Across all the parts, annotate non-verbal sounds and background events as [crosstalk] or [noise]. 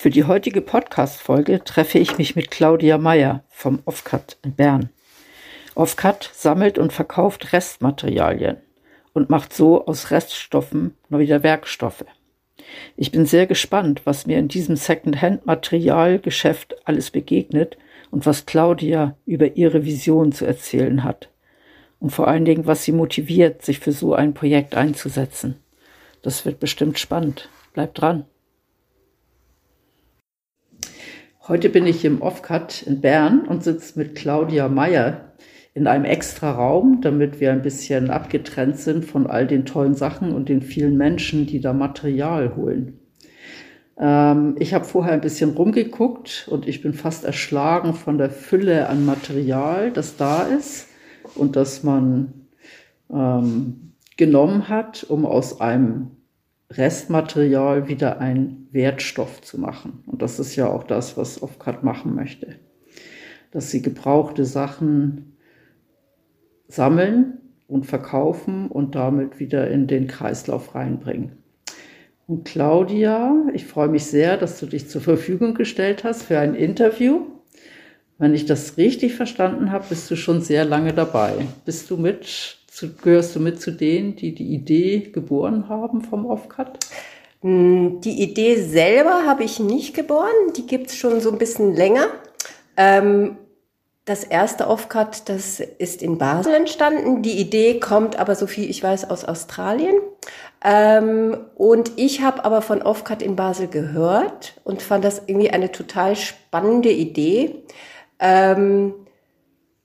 Für die heutige Podcast-Folge treffe ich mich mit Claudia Meyer vom Offcut in Bern. Offcut sammelt und verkauft Restmaterialien und macht so aus Reststoffen wieder Werkstoffe. Ich bin sehr gespannt, was mir in diesem Second-Hand-Materialgeschäft alles begegnet und was Claudia über ihre Vision zu erzählen hat. Und vor allen Dingen, was sie motiviert, sich für so ein Projekt einzusetzen. Das wird bestimmt spannend. Bleibt dran. Heute bin ich im Offcut in Bern und sitze mit Claudia Meyer in einem extra Raum, damit wir ein bisschen abgetrennt sind von all den tollen Sachen und den vielen Menschen, die da Material holen. Ähm, ich habe vorher ein bisschen rumgeguckt und ich bin fast erschlagen von der Fülle an Material, das da ist und das man ähm, genommen hat, um aus einem Restmaterial wieder ein Wertstoff zu machen. Und das ist ja auch das, was Offcut machen möchte. Dass sie gebrauchte Sachen sammeln und verkaufen und damit wieder in den Kreislauf reinbringen. Und Claudia, ich freue mich sehr, dass du dich zur Verfügung gestellt hast für ein Interview. Wenn ich das richtig verstanden habe, bist du schon sehr lange dabei. Bist du mit zu, gehörst du mit zu denen, die die Idee geboren haben vom Offcut? Hm, die Idee selber habe ich nicht geboren, die gibt es schon so ein bisschen länger. Ähm, das erste Offcut, das ist in Basel entstanden. Die Idee kommt aber, so viel ich weiß, aus Australien. Ähm, und ich habe aber von Offcut in Basel gehört und fand das irgendwie eine total spannende Idee. Ähm,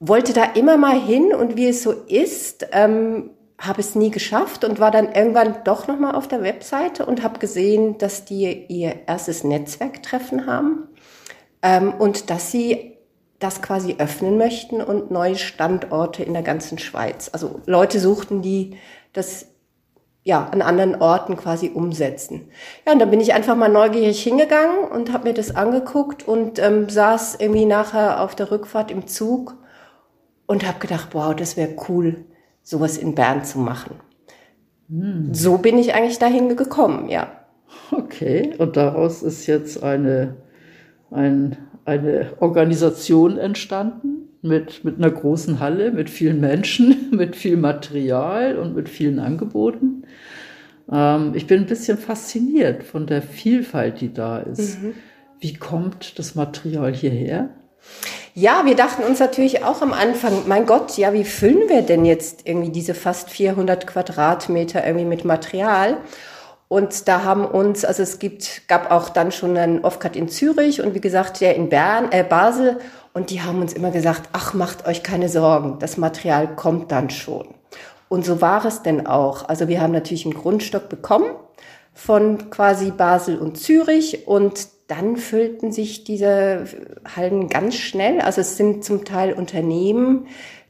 wollte da immer mal hin und wie es so ist, ähm, habe es nie geschafft und war dann irgendwann doch noch mal auf der Webseite und habe gesehen, dass die ihr erstes Netzwerktreffen haben ähm, und dass sie das quasi öffnen möchten und neue Standorte in der ganzen Schweiz. Also Leute suchten, die das ja an anderen Orten quasi umsetzen. Ja, und dann bin ich einfach mal neugierig hingegangen und habe mir das angeguckt und ähm, saß irgendwie nachher auf der Rückfahrt im Zug und habe gedacht, wow, das wäre cool, sowas in Bern zu machen. Hm. So bin ich eigentlich dahin gekommen, ja. Okay, und daraus ist jetzt eine, ein, eine Organisation entstanden mit, mit einer großen Halle, mit vielen Menschen, [laughs] mit viel Material und mit vielen Angeboten. Ähm, ich bin ein bisschen fasziniert von der Vielfalt, die da ist. Mhm. Wie kommt das Material hierher? Ja, wir dachten uns natürlich auch am Anfang, mein Gott, ja, wie füllen wir denn jetzt irgendwie diese fast 400 Quadratmeter irgendwie mit Material? Und da haben uns, also es gibt, gab auch dann schon einen Offcut in Zürich und wie gesagt, der in Bern, äh, Basel. Und die haben uns immer gesagt, ach, macht euch keine Sorgen, das Material kommt dann schon. Und so war es denn auch. Also wir haben natürlich einen Grundstock bekommen von quasi Basel und Zürich und dann füllten sich diese Hallen ganz schnell. Also es sind zum Teil Unternehmen,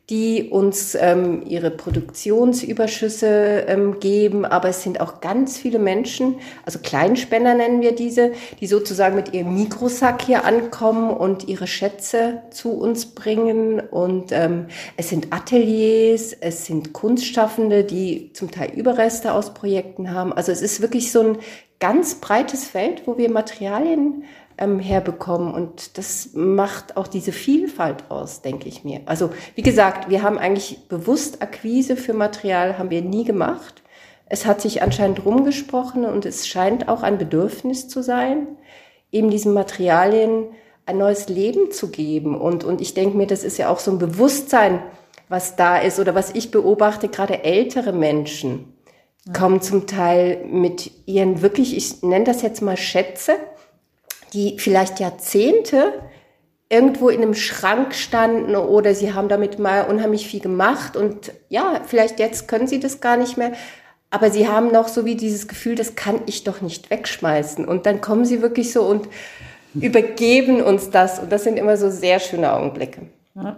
die uns ähm, ihre Produktionsüberschüsse ähm, geben, aber es sind auch ganz viele Menschen, also Kleinspender nennen wir diese, die sozusagen mit ihrem Mikrosack hier ankommen und ihre Schätze zu uns bringen. Und ähm, es sind Ateliers, es sind Kunstschaffende, die zum Teil Überreste aus Projekten haben. Also es ist wirklich so ein ganz breites Feld, wo wir Materialien ähm, herbekommen. Und das macht auch diese Vielfalt aus, denke ich mir. Also wie gesagt, wir haben eigentlich bewusst Akquise für Material, haben wir nie gemacht. Es hat sich anscheinend rumgesprochen und es scheint auch ein Bedürfnis zu sein, eben diesen Materialien ein neues Leben zu geben. Und, und ich denke mir, das ist ja auch so ein Bewusstsein, was da ist oder was ich beobachte, gerade ältere Menschen kommen zum Teil mit ihren wirklich, ich nenne das jetzt mal Schätze, die vielleicht Jahrzehnte irgendwo in einem Schrank standen oder sie haben damit mal unheimlich viel gemacht und ja, vielleicht jetzt können sie das gar nicht mehr, aber sie haben noch so wie dieses Gefühl, das kann ich doch nicht wegschmeißen und dann kommen sie wirklich so und übergeben uns das. Und das sind immer so sehr schöne Augenblicke. Ja,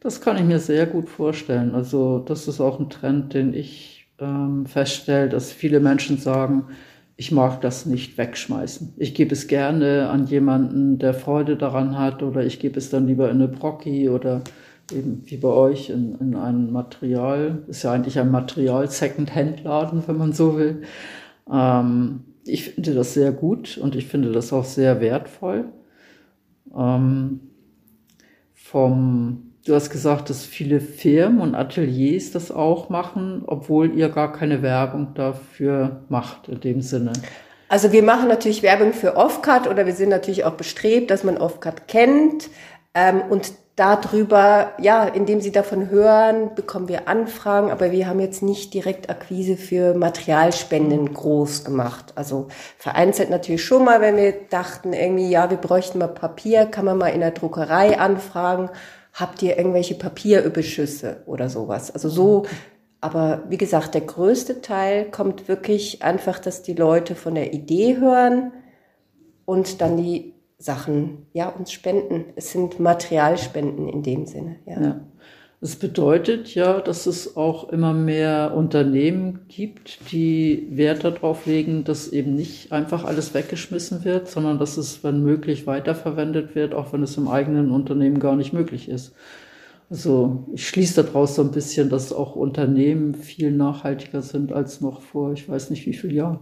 das kann ich mir sehr gut vorstellen. Also das ist auch ein Trend, den ich ähm, feststelle, dass viele Menschen sagen, ich mag das nicht wegschmeißen. Ich gebe es gerne an jemanden, der Freude daran hat, oder ich gebe es dann lieber in eine Brocki oder eben wie bei euch in, in ein Material. Ist ja eigentlich ein Material-Second-Hand-Laden, wenn man so will. Ähm, ich finde das sehr gut und ich finde das auch sehr wertvoll. Ähm, vom Du hast gesagt, dass viele Firmen und Ateliers das auch machen, obwohl ihr gar keine Werbung dafür macht in dem Sinne. Also wir machen natürlich Werbung für Offcut oder wir sind natürlich auch bestrebt, dass man Offcut kennt. Ähm, und darüber, ja, indem sie davon hören, bekommen wir Anfragen, aber wir haben jetzt nicht direkt Akquise für Materialspenden groß gemacht. Also vereinzelt natürlich schon mal, wenn wir dachten, irgendwie, ja, wir bräuchten mal Papier, kann man mal in der Druckerei anfragen habt ihr irgendwelche Papierüberschüsse oder sowas? Also so, aber wie gesagt, der größte Teil kommt wirklich einfach, dass die Leute von der Idee hören und dann die Sachen, ja, uns spenden. Es sind Materialspenden in dem Sinne, ja. ja. Das bedeutet ja, dass es auch immer mehr Unternehmen gibt, die Wert darauf legen, dass eben nicht einfach alles weggeschmissen wird, sondern dass es, wenn möglich, weiterverwendet wird, auch wenn es im eigenen Unternehmen gar nicht möglich ist. Also ich schließe daraus so ein bisschen, dass auch Unternehmen viel nachhaltiger sind als noch vor, ich weiß nicht wie vielen Jahren.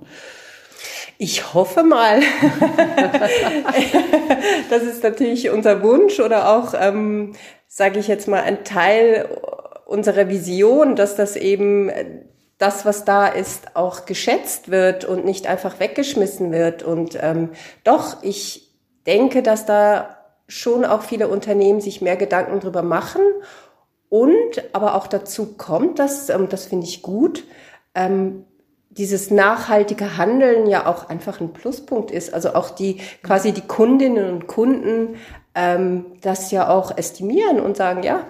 Ich hoffe mal. [laughs] [laughs] das ist natürlich unser Wunsch oder auch, ähm, sage ich jetzt mal, ein Teil unserer Vision, dass das eben das, was da ist, auch geschätzt wird und nicht einfach weggeschmissen wird. Und ähm, doch, ich denke, dass da schon auch viele Unternehmen sich mehr Gedanken drüber machen und aber auch dazu kommt, dass, ähm, das finde ich gut, ähm, dieses nachhaltige Handeln ja auch einfach ein Pluspunkt ist. Also auch die quasi die Kundinnen und Kunden ähm, das ja auch estimieren und sagen, ja,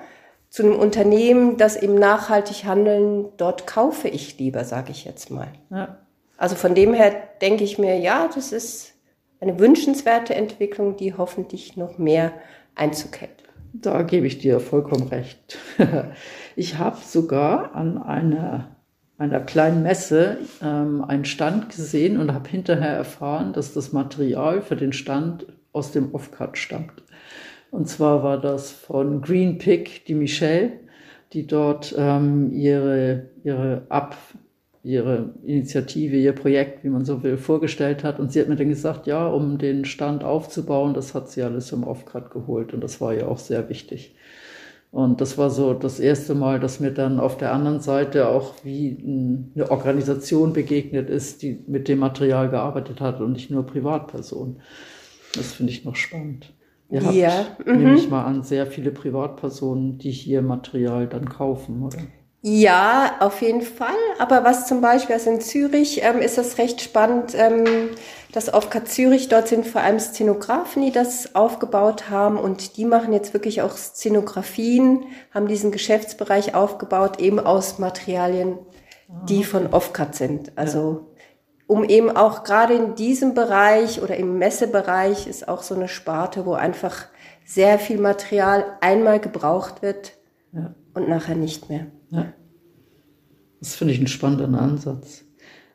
zu einem Unternehmen, das eben nachhaltig handeln, dort kaufe ich lieber, sage ich jetzt mal. Ja. Also von dem her denke ich mir, ja, das ist eine wünschenswerte Entwicklung, die hoffentlich noch mehr Einzug hält. Da gebe ich dir vollkommen recht. [laughs] Ich habe sogar an einer einer kleinen Messe ähm, einen Stand gesehen und habe hinterher erfahren, dass das Material für den Stand aus dem Offcut stammt. Und zwar war das von Green Pig, die Michelle, die dort ähm, ihre, ihre Ab, ihre Initiative, ihr Projekt, wie man so will, vorgestellt hat. Und sie hat mir dann gesagt, ja, um den Stand aufzubauen, das hat sie alles im Offcut geholt. Und das war ja auch sehr wichtig. Und das war so das erste Mal, dass mir dann auf der anderen Seite auch wie eine Organisation begegnet ist, die mit dem Material gearbeitet hat und nicht nur Privatpersonen. Das finde ich noch spannend. Ihr habt, ja. Mhm. nehme ich mal an, sehr viele Privatpersonen, die hier Material dann kaufen, oder? Ja, auf jeden Fall. Aber was zum Beispiel, also in Zürich ähm, ist das recht spannend, ähm, dass auf K Zürich, dort sind vor allem Szenografen, die das aufgebaut haben und die machen jetzt wirklich auch Szenografien, haben diesen Geschäftsbereich aufgebaut, eben aus Materialien, die ah. von Offcut sind. Also um eben auch gerade in diesem Bereich oder im Messebereich ist auch so eine Sparte, wo einfach sehr viel Material einmal gebraucht wird ja. und nachher nicht mehr. Ja. Das finde ich einen spannenden Ansatz.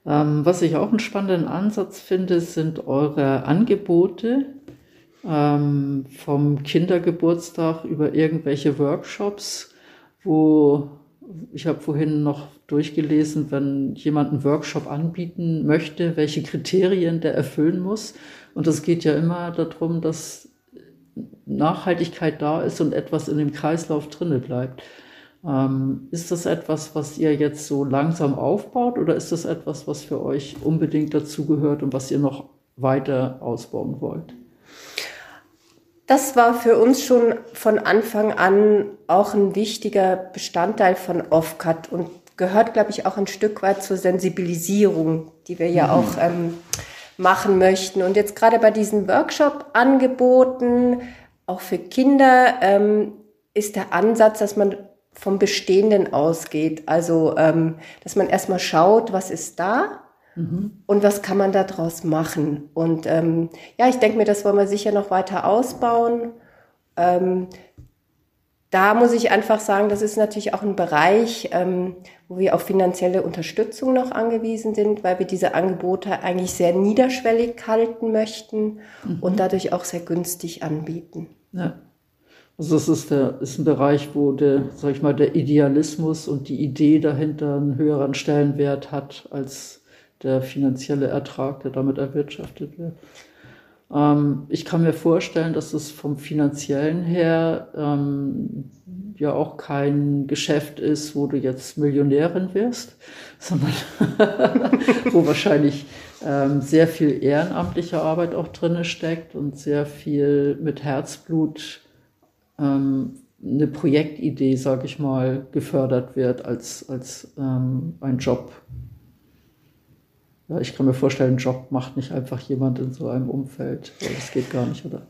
Ähm, was ich auch einen spannenden Ansatz finde, sind eure Angebote ähm, vom Kindergeburtstag über irgendwelche Workshops, wo ich habe vorhin noch durchgelesen, wenn jemand einen Workshop anbieten möchte, welche [laughs] Kriterien der erfüllen muss. Und es geht ja immer darum, dass Nachhaltigkeit da ist und etwas in dem Kreislauf drinne bleibt. Ähm, ist das etwas, was ihr jetzt so langsam aufbaut oder ist das etwas, was für euch unbedingt dazugehört und was ihr noch weiter ausbauen wollt? Das war für uns schon von Anfang an auch ein wichtiger Bestandteil von Offcut und gehört, glaube ich, auch ein Stück weit zur Sensibilisierung, die wir ja mhm. auch ähm, machen möchten. Und jetzt gerade bei diesen Workshop-Angeboten, auch für Kinder, ähm, ist der Ansatz, dass man vom Bestehenden ausgeht. Also, ähm, dass man erstmal schaut, was ist da Mhm. Und was kann man daraus machen? Und ähm, ja, ich denke mir, das wollen wir sicher noch weiter ausbauen. Ähm, da muss ich einfach sagen, das ist natürlich auch ein Bereich, ähm, wo wir auf finanzielle Unterstützung noch angewiesen sind, weil wir diese Angebote eigentlich sehr niederschwellig halten möchten mhm. und dadurch auch sehr günstig anbieten. Ja. Also das ist, der, ist ein Bereich, wo der, sag ich mal, der Idealismus und die Idee dahinter einen höheren Stellenwert hat als der finanzielle Ertrag, der damit erwirtschaftet wird. Ähm, ich kann mir vorstellen, dass es vom finanziellen her ähm, ja auch kein Geschäft ist, wo du jetzt Millionärin wirst, [laughs] sondern wo wahrscheinlich ähm, sehr viel ehrenamtliche Arbeit auch drin steckt und sehr viel mit Herzblut ähm, eine Projektidee, sage ich mal, gefördert wird als, als ähm, ein Job. Ja, ich kann mir vorstellen, einen Job macht nicht einfach jemand in so einem Umfeld. Das geht gar nicht, oder?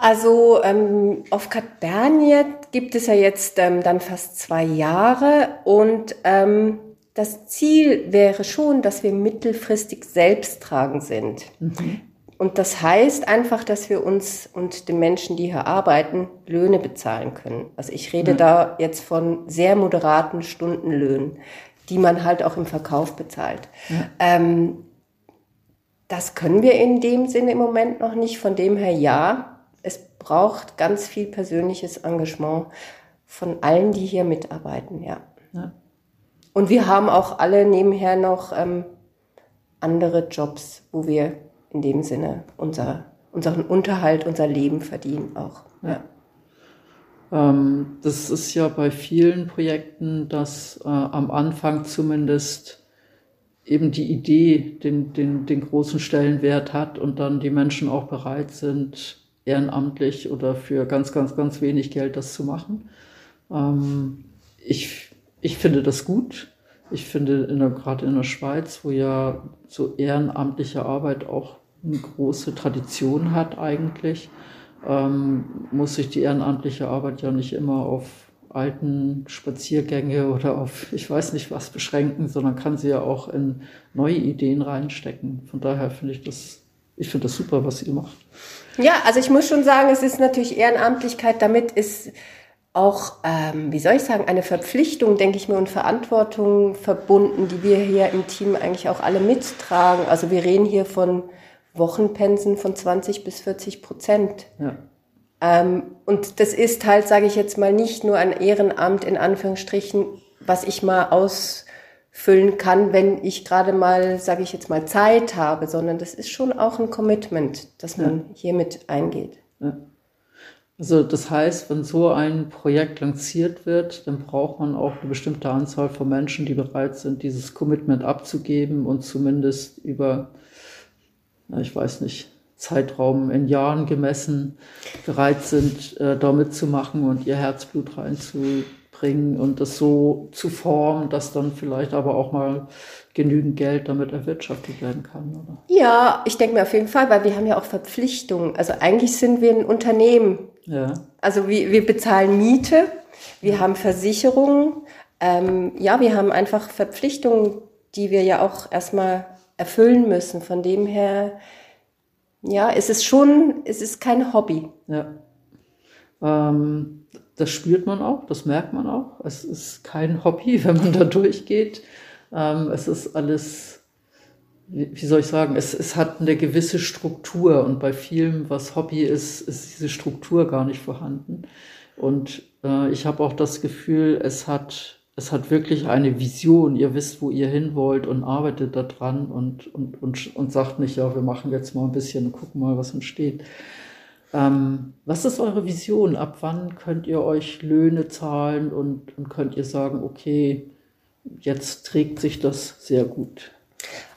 Also ähm, auf Kat Berniet gibt es ja jetzt ähm, dann fast zwei Jahre und ähm, das Ziel wäre schon, dass wir mittelfristig selbsttragend sind. Mhm. Und das heißt einfach, dass wir uns und den Menschen, die hier arbeiten, Löhne bezahlen können. Also ich rede mhm. da jetzt von sehr moderaten Stundenlöhnen, die man halt auch im Verkauf bezahlt. Mhm. Ähm, das können wir in dem Sinne im Moment noch nicht. Von dem her ja, es braucht ganz viel persönliches Engagement von allen, die hier mitarbeiten, ja. ja. Und wir haben auch alle nebenher noch ähm, andere Jobs, wo wir in dem Sinne unser, unseren Unterhalt, unser Leben verdienen auch. Ja. Ähm, das ist ja bei vielen Projekten, dass äh, am Anfang zumindest eben die Idee den, den, den großen Stellenwert hat und dann die Menschen auch bereit sind, ehrenamtlich oder für ganz, ganz, ganz wenig Geld das zu machen. Ähm, ich, ich finde das gut. Ich finde gerade in der Schweiz, wo ja so ehrenamtliche Arbeit auch eine große Tradition hat eigentlich, ähm, muss sich die ehrenamtliche Arbeit ja nicht immer auf alten Spaziergänge oder auf ich weiß nicht was beschränken, sondern kann sie ja auch in neue Ideen reinstecken. Von daher finde ich das, ich finde das super, was ihr macht. Ja, also ich muss schon sagen, es ist natürlich Ehrenamtlichkeit, damit ist auch, ähm, wie soll ich sagen, eine Verpflichtung, denke ich mir, und Verantwortung verbunden, die wir hier im Team eigentlich auch alle mittragen. Also wir reden hier von Wochenpensen von 20 bis 40 Prozent. Ja. Ähm, und das ist halt, sage ich jetzt mal, nicht nur ein Ehrenamt in Anführungsstrichen, was ich mal ausfüllen kann, wenn ich gerade mal, sage ich jetzt mal, Zeit habe, sondern das ist schon auch ein Commitment, das man ja. hiermit eingeht. Ja. Also das heißt, wenn so ein Projekt lanciert wird, dann braucht man auch eine bestimmte Anzahl von Menschen, die bereit sind, dieses Commitment abzugeben und zumindest über, ich weiß nicht, Zeitraum in Jahren gemessen bereit sind, äh, da mitzumachen und ihr Herzblut reinzubringen und das so zu formen, dass dann vielleicht aber auch mal genügend Geld damit erwirtschaftet werden kann. Oder? Ja, ich denke mir auf jeden Fall, weil wir haben ja auch Verpflichtungen. Also eigentlich sind wir ein Unternehmen. Ja. Also wir, wir bezahlen Miete, wir ja. haben Versicherungen, ähm, ja, wir haben einfach Verpflichtungen, die wir ja auch erstmal erfüllen müssen. Von dem her, ja, es ist schon, es ist kein Hobby. Ja. Ähm, das spürt man auch, das merkt man auch. Es ist kein Hobby, [laughs] wenn man da durchgeht. Ähm, es ist alles, wie, soll ich sagen, es, es hat eine gewisse Struktur und bei vielem, was Hobby ist, ist diese Struktur gar nicht vorhanden. Und äh, ich habe auch das Gefühl, es hat, es hat wirklich eine Vision. Ihr wisst, wo ihr hin wollt und arbeitet daran und, und, und, und sagt nicht, ja, wir machen jetzt mal ein bisschen und gucken mal, was entsteht. Ähm, was ist eure Vision? Ab wann könnt ihr euch Löhne zahlen und, und könnt ihr sagen, okay, jetzt trägt sich das sehr gut.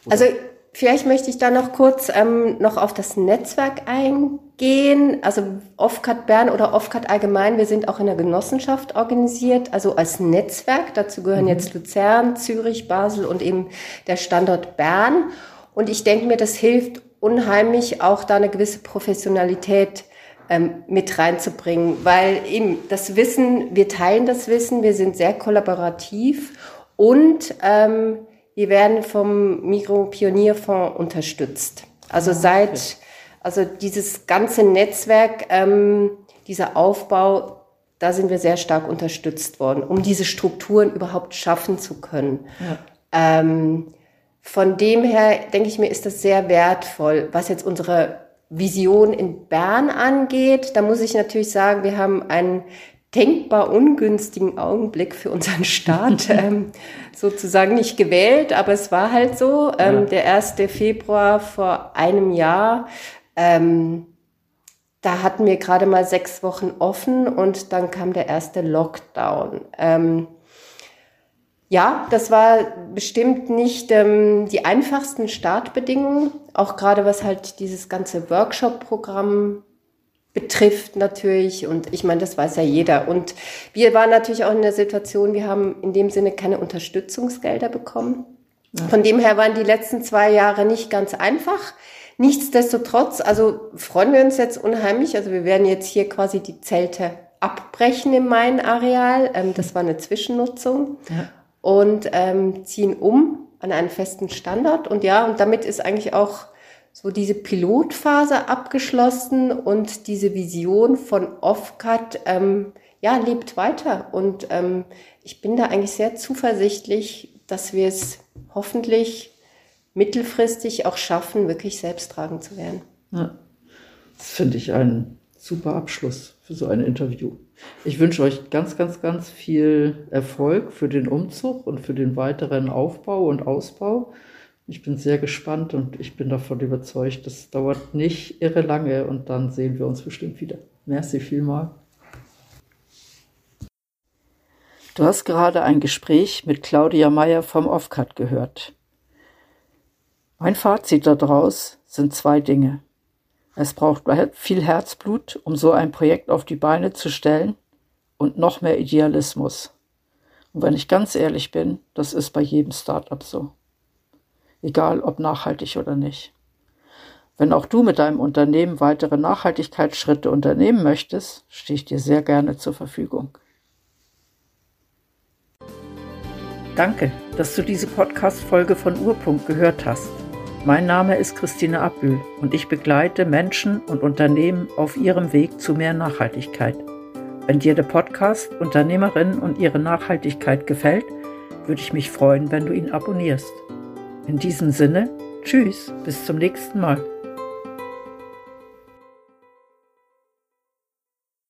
Oder? Also vielleicht möchte ich da noch kurz ähm, noch auf das Netzwerk eingehen. Also OFCAT Bern oder OFCAT allgemein, wir sind auch in der Genossenschaft organisiert, also als Netzwerk. Dazu gehören mhm. jetzt Luzern, Zürich, Basel und eben der Standort Bern. Und ich denke mir, das hilft unheimlich, auch da eine gewisse Professionalität ähm, mit reinzubringen, weil eben das Wissen, wir teilen das Wissen, wir sind sehr kollaborativ und ähm, Wir werden vom Mikropionierfonds unterstützt. Also ah, seit, also dieses ganze Netzwerk, ähm, dieser Aufbau, da sind wir sehr stark unterstützt worden, um diese Strukturen überhaupt schaffen zu können. Ja. Ähm, von dem her denke ich mir, ist das sehr wertvoll, was jetzt unsere Vision in Bern angeht. Da muss ich natürlich sagen, wir haben einen denkbar ungünstigen Augenblick für unseren Start [laughs] ähm, sozusagen nicht gewählt, aber es war halt so. Ähm, ja. Der 1. Februar vor einem Jahr, ähm, da hatten wir gerade mal sechs Wochen offen und dann kam der erste Lockdown. Ähm, ja, das war bestimmt nicht ähm, die einfachsten Startbedingungen, auch gerade was halt dieses ganze Workshop-Programm betrifft natürlich. Und ich meine, das weiß ja jeder. Und wir waren natürlich auch in der Situation, wir haben in dem Sinne keine Unterstützungsgelder bekommen. Ja. Von dem her waren die letzten zwei Jahre nicht ganz einfach. Nichtsdestotrotz, also freuen wir uns jetzt unheimlich. Also wir werden jetzt hier quasi die Zelte abbrechen im Main-Areal. Ähm, das war eine Zwischennutzung. Ja. Und ähm, ziehen um an einen festen Standard. Und ja, und damit ist eigentlich auch so diese Pilotphase abgeschlossen und diese Vision von Offcut ähm, ja, lebt weiter. Und ähm, ich bin da eigentlich sehr zuversichtlich, dass wir es hoffentlich mittelfristig auch schaffen, wirklich selbsttragend zu werden. Ja, das finde ich ein super Abschluss für so ein Interview. Ich wünsche euch ganz, ganz, ganz viel Erfolg für den Umzug und für den weiteren Aufbau und Ausbau. Ich bin sehr gespannt und ich bin davon überzeugt, das dauert nicht irre lange und dann sehen wir uns bestimmt wieder. Merci vielmal. Du hast gerade ein Gespräch mit Claudia Meyer vom Offcut gehört. Mein Fazit daraus sind zwei Dinge. Es braucht viel Herzblut, um so ein Projekt auf die Beine zu stellen und noch mehr Idealismus. Und wenn ich ganz ehrlich bin, das ist bei jedem Startup so egal ob nachhaltig oder nicht. Wenn auch du mit deinem Unternehmen weitere Nachhaltigkeitsschritte unternehmen möchtest, stehe ich dir sehr gerne zur Verfügung. Danke, dass du diese Podcast-Folge von Urpunkt gehört hast. Mein Name ist Christine Abbühl und ich begleite Menschen und Unternehmen auf ihrem Weg zu mehr Nachhaltigkeit. Wenn dir der Podcast Unternehmerinnen und ihre Nachhaltigkeit gefällt, würde ich mich freuen, wenn du ihn abonnierst. In diesem Sinne, tschüss, bis zum nächsten Mal.